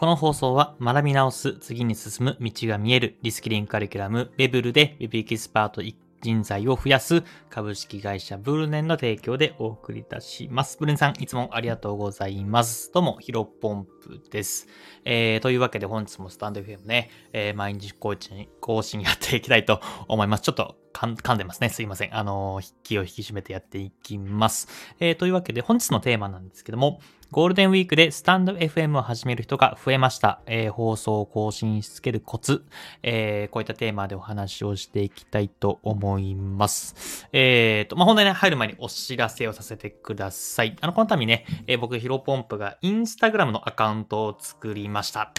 この放送は学び直す、次に進む道が見えるリスキリングカリキュラム、レベルで Web エキスパート人材を増やす株式会社ブルネンの提供でお送りいたします。ブルネンさん、いつもありがとうございます。どうも、ヒロポンプです。えー、というわけで本日もスタンド FM ね、えー、毎日更新、更新やっていきたいと思います。ちょっと噛んでますね。すいません。あの、気を引き締めてやっていきます。えー、というわけで本日のテーマなんですけども、ゴールデンウィークでスタンド FM を始める人が増えました。えー、放送を更新しつけるコツ、えー、こういったテーマでお話をしていきたいと思います。えーと、まあ、本題ね、入る前にお知らせをさせてください。あの、この度ね、えー、僕、ヒロポンプがインスタグラムのアカウントを作りました。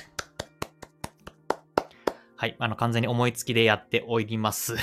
はい。あの、完全に思いつきでやっております。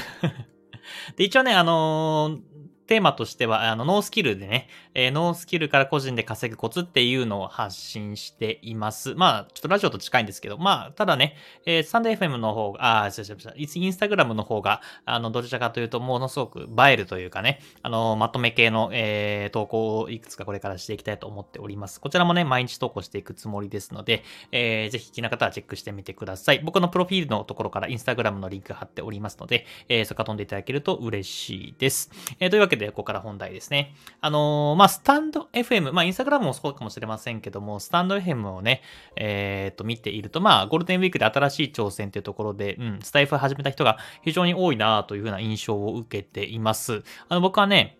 で、一応ね、あのー、テーマとしては、あの、ノースキルでね、えー、ノースキルから個人で稼ぐコツっていうのを発信しています。まあ、ちょっとラジオと近いんですけど、まあ、ただね、えー、スタンド FM の方が、あ、違う違う違う、インスタグラムの方が、あの、どちらかというと、ものすごく映えるというかね、あの、まとめ系の、えー、投稿をいくつかこれからしていきたいと思っております。こちらもね、毎日投稿していくつもりですので、えー、ぜひ気な方はチェックしてみてください。僕のプロフィールのところからインスタグラムのリンク貼っておりますので、えー、そこから飛んでいただけると嬉しいです。えー、というわけで、でここから本題ですね。あのー、まあ、スタンド FM、まあ、インスタグラムもそうかもしれませんけども、スタンド FM をね、えっ、と、見ていると、まあ、ゴールデンウィークで新しい挑戦というところで、うん、スタイフ始めた人が非常に多いなというふうな印象を受けています。あの、僕はね、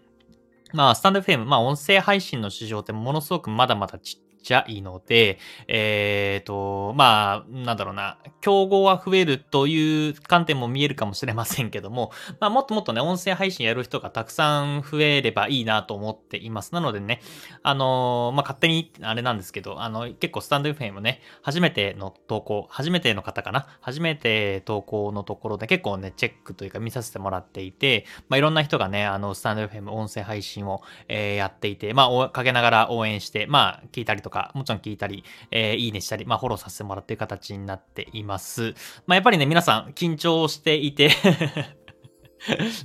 まあ、スタンド FM、まあ、音声配信の市場ってものすごくまだまだちっちゃいので、えっ、ー、と、まあ、なんだろうな、競合は増えるという観点も見えるかもしれませんけども、まあ、もっともっとね、音声配信やる人がたくさん増えればいいなと思っています。なのでね、あのまあ、勝手にあれなんですけど、あの、結構スタンド FM もね、初めての投稿、初めての方かな初めて投稿のところで結構ね、チェックというか見させてもらっていて、まあ、いろんな人がね、あの、スタンド FM 音声配信を、えー、やっていて、まあ、かけながら応援して、まあ、聞いたりとか、とかもちろん聞いたり、えー、いいねしたり、まあ、フォローさせてもらっている形になっています。まあ、やっぱりね、皆さん緊張していて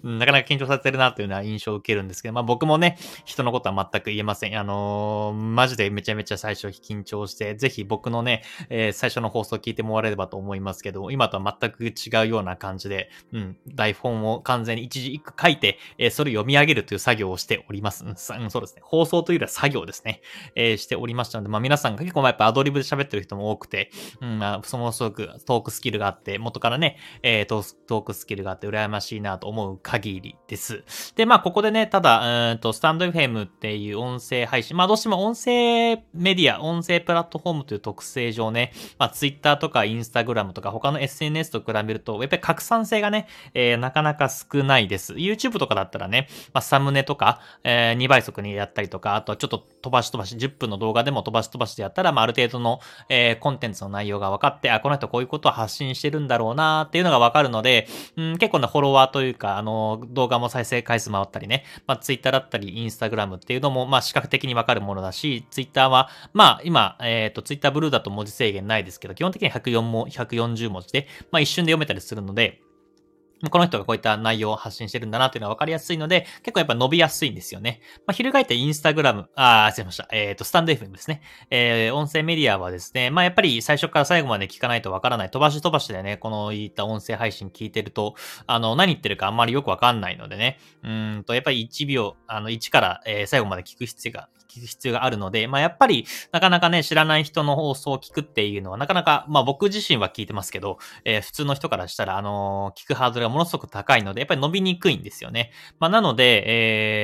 なかなか緊張させてるなというような印象を受けるんですけど、まあ僕もね、人のことは全く言えません。あのー、マジでめちゃめちゃ最初緊張して、ぜひ僕のね、えー、最初の放送を聞いてもらえればと思いますけど、今とは全く違うような感じで、うん、台本を完全に一字一句書いて、えー、それを読み上げるという作業をしております。うん、そうですね。放送というよりは作業ですね。えー、しておりましたので、まあ皆さんが結構まあやっぱアドリブで喋ってる人も多くて、うん、まあ、そのすごくトークスキルがあって、元からね、えー、トークスキルがあって羨ましいなと思う限りです。で、まあ、ここでね、ただ、うんと、スタンド FM っていう音声配信、まあ、どうしても音声メディア、音声プラットフォームという特性上ね、まあ、Twitter とか Instagram とか他の SNS と比べると、やっぱり拡散性がね、えー、なかなか少ないです。YouTube とかだったらね、まあ、サムネとか、えー、2倍速にやったりとか、あとはちょっと飛ばし飛ばし、10分の動画でも飛ばし飛ばしでやったら、まあ、ある程度の、えー、コンテンツの内容が分かって、あ、この人こういうことを発信してるんだろうなっていうのが分かるので、うん、結構ね、フォロワーといういうか、あの、動画も再生回数回ったりね、まあ、Twitter だったり、インスタグラムっていうのも、まあ、視覚的にわかるものだし、ツイッターは、まあ、今、えっ、ー、と、ツイッターブルーだと文字制限ないですけど、基本的には104も、140文字で、まあ、一瞬で読めたりするので、この人がこういった内容を発信してるんだなというのは分かりやすいので、結構やっぱ伸びやすいんですよね。まあ、翻ってインスタグラム、あ、すいません。えっ、ー、と、スタンド FM ですね。えー、音声メディアはですね、まあ、やっぱり最初から最後まで聞かないと分からない。飛ばし飛ばしでね、このいった音声配信聞いてると、あの、何言ってるかあんまりよく分かんないのでね。うんと、やっぱり1秒、あの、1から、え、最後まで聞く必要が、聞く必要があるので、まあ、やっぱり、なかなかね、知らない人の放送を聞くっていうのは、なかなか、まあ、僕自身は聞いてますけど、えー、普通の人からしたら、あのー、聞くハードルがものすごく高いので、やっぱり伸びにくいんですよね。まあ、なので、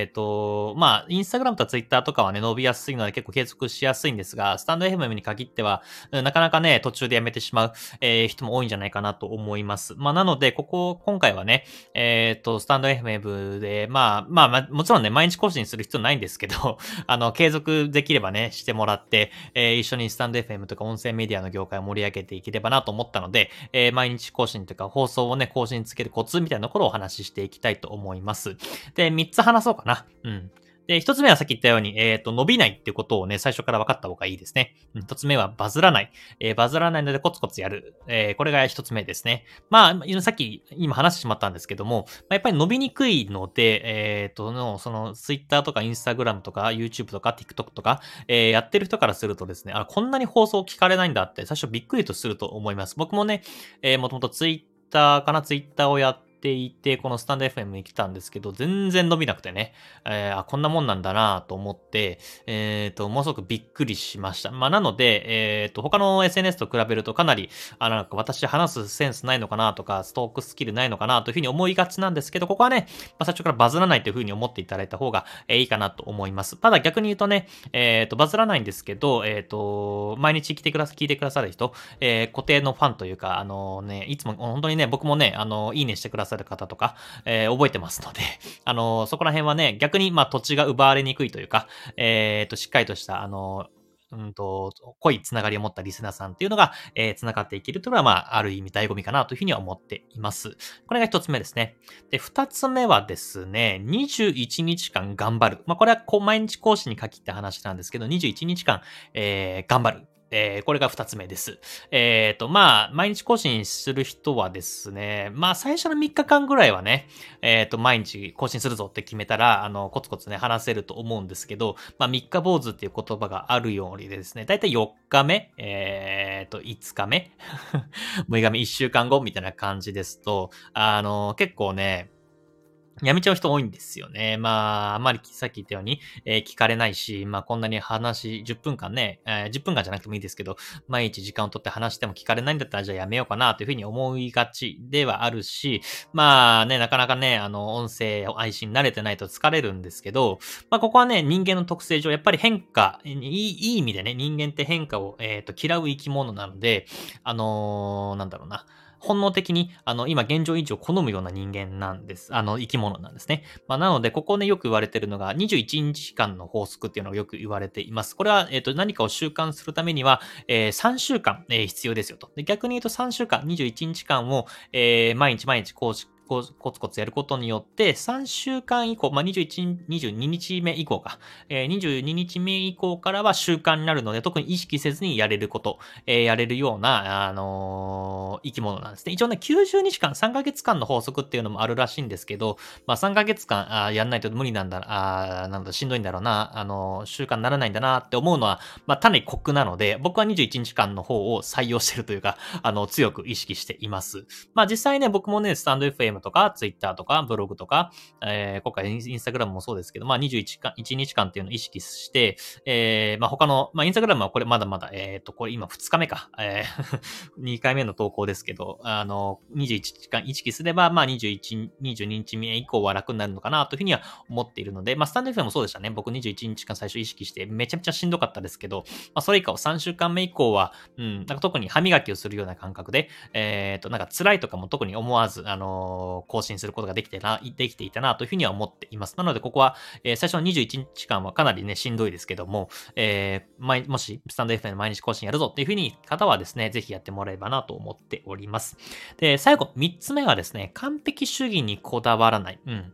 えっ、ー、と、まあ、インスタグラムとツイッターとかはね、伸びやすいので結構継続しやすいんですが、スタンド FM に限っては、なかなかね、途中でやめてしまう、えー、人も多いんじゃないかなと思います。まあ、なので、ここ、今回はね、えっ、ー、と、スタンド FM で、まあ、まあ、まあ、もちろんね、毎日更新する必要ないんですけど、あの、継続できればね、してもらって、えー、一緒にスタンド FM とか音声メディアの業界を盛り上げていければなと思ったので、えー、毎日更新とか放送をね、更新つけるコツみたいなところをお話ししていきたいと思います。で、3つ話そうかな。うん。で、一つ目はさっき言ったように、えっ、ー、と、伸びないっていうことをね、最初から分かった方がいいですね。一つ目はバズらない。えー、バズらないのでコツコツやる。えー、これが一つ目ですね。まあ、さっき今話してしまったんですけども、やっぱり伸びにくいので、えっ、と、の、その、Twitter とか Instagram とか YouTube とか TikTok とか、えやってる人からするとですね、あ、こんなに放送聞かれないんだって最初びっくりとすると思います。僕もね、えー、もともと Twitter かな Twitter をやってていて、このスタンド FM に来たんですけど、全然伸びなくてね、えー、あ、こんなもんなんだなと思って、えっ、ー、と、ものすごくびっくりしました。まあ、なので、えっ、ー、と、他の SNS と比べるとかなり、あ、なんか私話すセンスないのかなとか、ストークスキルないのかなというふうに思いがちなんですけど、ここはね、まあ、最初からバズらないというふうに思っていただいた方が、えいいかなと思います。ただ逆に言うとね、えっ、と、バズらないんですけど、えっ、と、毎日来てくださ、聞いてくださる人、え固定のファンというか、あのね、いつも本当にね、僕もね、あの、いいねしてくださる方とか、えー、覚えてますので、あのー、そこら辺はね、逆に、まあ、土地が奪われにくいというか、え、ー、と、しっかりとした、あのうんと、濃いつながりを持ったリスナーさんっていうのが、えー、つながっていけるというのは、まあ、ある意味醍醐味かなというふうには思っています。これが一つ目ですね。で、二つ目はですね、21日間頑張る。まあ、これは毎日講師に限った話なんですけど、21日間、えー、頑張る。えー、これが二つ目です。えっ、ー、と、まあ、毎日更新する人はですね、まあ、最初の3日間ぐらいはね、えっ、ー、と、毎日更新するぞって決めたら、あの、コツコツね、話せると思うんですけど、まあ、3日坊主っていう言葉があるようにですね、だいたい4日目、えっ、と、5日目 ?6 日目、1週間後みたいな感じですと、あの、結構ね、やめちゃう人多いんですよね。まあ、あまりさっき言ったように、えー、聞かれないし、まあこんなに話、10分間ね、えー、10分間じゃなくてもいいですけど、毎日時間をとって話しても聞かれないんだったらじゃあやめようかなというふうに思いがちではあるし、まあね、なかなかね、あの、音声配信慣れてないと疲れるんですけど、まあここはね、人間の特性上、やっぱり変化、いいいい意味でね、人間って変化を、えっ、ー、と、嫌う生き物なので、あのー、なんだろうな、本能的に、あの、今現状維持を好むような人間なんです。あの、生き物なんですね。まあ、なので、ここね、よく言われてるのが、21日間の法則っていうのがよく言われています。これは、えっ、ー、と、何かを習慣するためには、えー、3週間、えー、必要ですよと。で逆に言うと3週間、21日間を、えー、毎日毎日こうコツコツやることによって、3週間以降、まあ、21、22日目以降か、えー、22日目以降からは習慣になるので、特に意識せずにやれること、えー、やれるような、あのー、生き物なんですね。一応ね、90日間、3ヶ月間の法則っていうのもあるらしいんですけど、まあ、3ヶ月間あやんないと無理なんだ、あなんだ、しんどいんだろうな、あのー、習慣にならないんだなって思うのは、まあ、単に酷なので、僕は21日間の方を採用してるというか、あの、強く意識しています。まあ、実際ね、僕もね、スタンド FM とか、ツイッターとか、ブログとか、えー、今回インスタグラムもそうですけど、まあ21間、1日間っていうのを意識して、えー、まあ他の、まあインスタグラムはこれまだまだ、えっ、ー、と、これ今2日目か、えー、2回目の投稿ですけど、あの、21時間意識すれば、まあ21、22日目以降は楽になるのかなというふうには思っているので、まあスタンド FM もそうでしたね。僕21日間最初意識してめちゃめちゃしんどかったですけど、まあそれ以降3週間目以降は、うん、なんか特に歯磨きをするような感覚で、えっ、ー、と、なんか辛いとかも特に思わず、あのー、更新することができてな、できていたなというふうには思っています。なので、ここは、えー、最初の21日間はかなりね、しんどいですけども、えー、毎、もし、スタンド FM 毎日更新やるぞっていうふうに方はですね、ぜひやってもらえばなと思っております。で、最後、3つ目はですね、完璧主義にこだわらない。うん。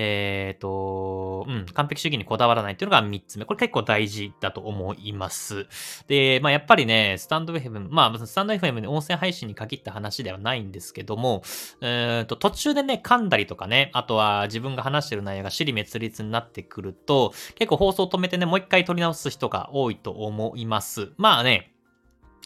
えっ、ー、と、うん、完璧主義にこだわらないっていうのが3つ目。これ結構大事だと思います。で、まあやっぱりね、スタンド FM、まあスタンド FM で音声配信に限った話ではないんですけども、えっ、ー、と、途中でね、噛んだりとかね、あとは自分が話してる内容が尻滅裂になってくると、結構放送を止めてね、もう一回撮り直す人が多いと思います。まあね、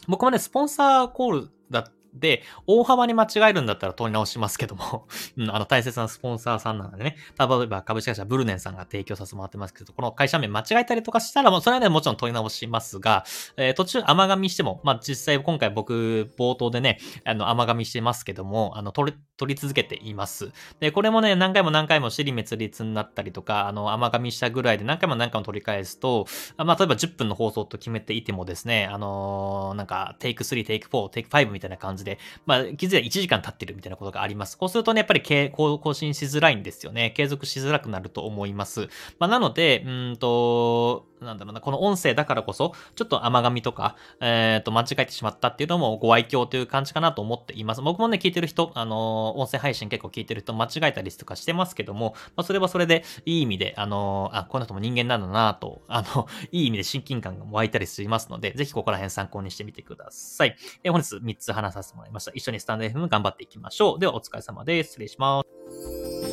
僕もね、スポンサーコールだっで、大幅に間違えるんだったら取り直しますけども うん、あの、大切なスポンサーさんなのでね、例えば株式会社ブルネンさんが提供させてもらってますけど、この会社名間違えたりとかしたら、もうそれはね、もちろん取り直しますが、えー、途中甘噛みしても、まあ、実際今回僕、冒頭でね、あの、甘噛みしてますけども、あの、取り、取り続けています。で、これもね、何回も何回も尻滅裂になったりとか、あの、甘噛みしたぐらいで何回も何回も取り返すと、まあ、例えば10分の放送と決めていてもですね、あのー、なんか、テイク3、テイク4、テイク5みたいな感じじで、まあ、気づいたら1時間経ってるみたいなことがあります。こうするとね、やっぱり更新しづらいんですよね。継続しづらくなると思います。まあ、なので、うんと、なんだろうな、この音声だからこそ、ちょっと甘噛みとか、えっ、ー、と、間違えてしまったっていうのもご愛嬌という感じかなと思っています。僕もね、聞いてる人、あのー、音声配信結構聞いてる人間違えたりとかしてますけども、まあ、それはそれでいい意味で、あのー、あ、この人も人間なんだなと、あの、いい意味で親近感が湧いたりしますので、ぜひここら辺参考にしてみてください。え本日3つ話させてもらいました。一緒にスタンド FM 頑張っていきましょう。ではお疲れ様です。失礼します。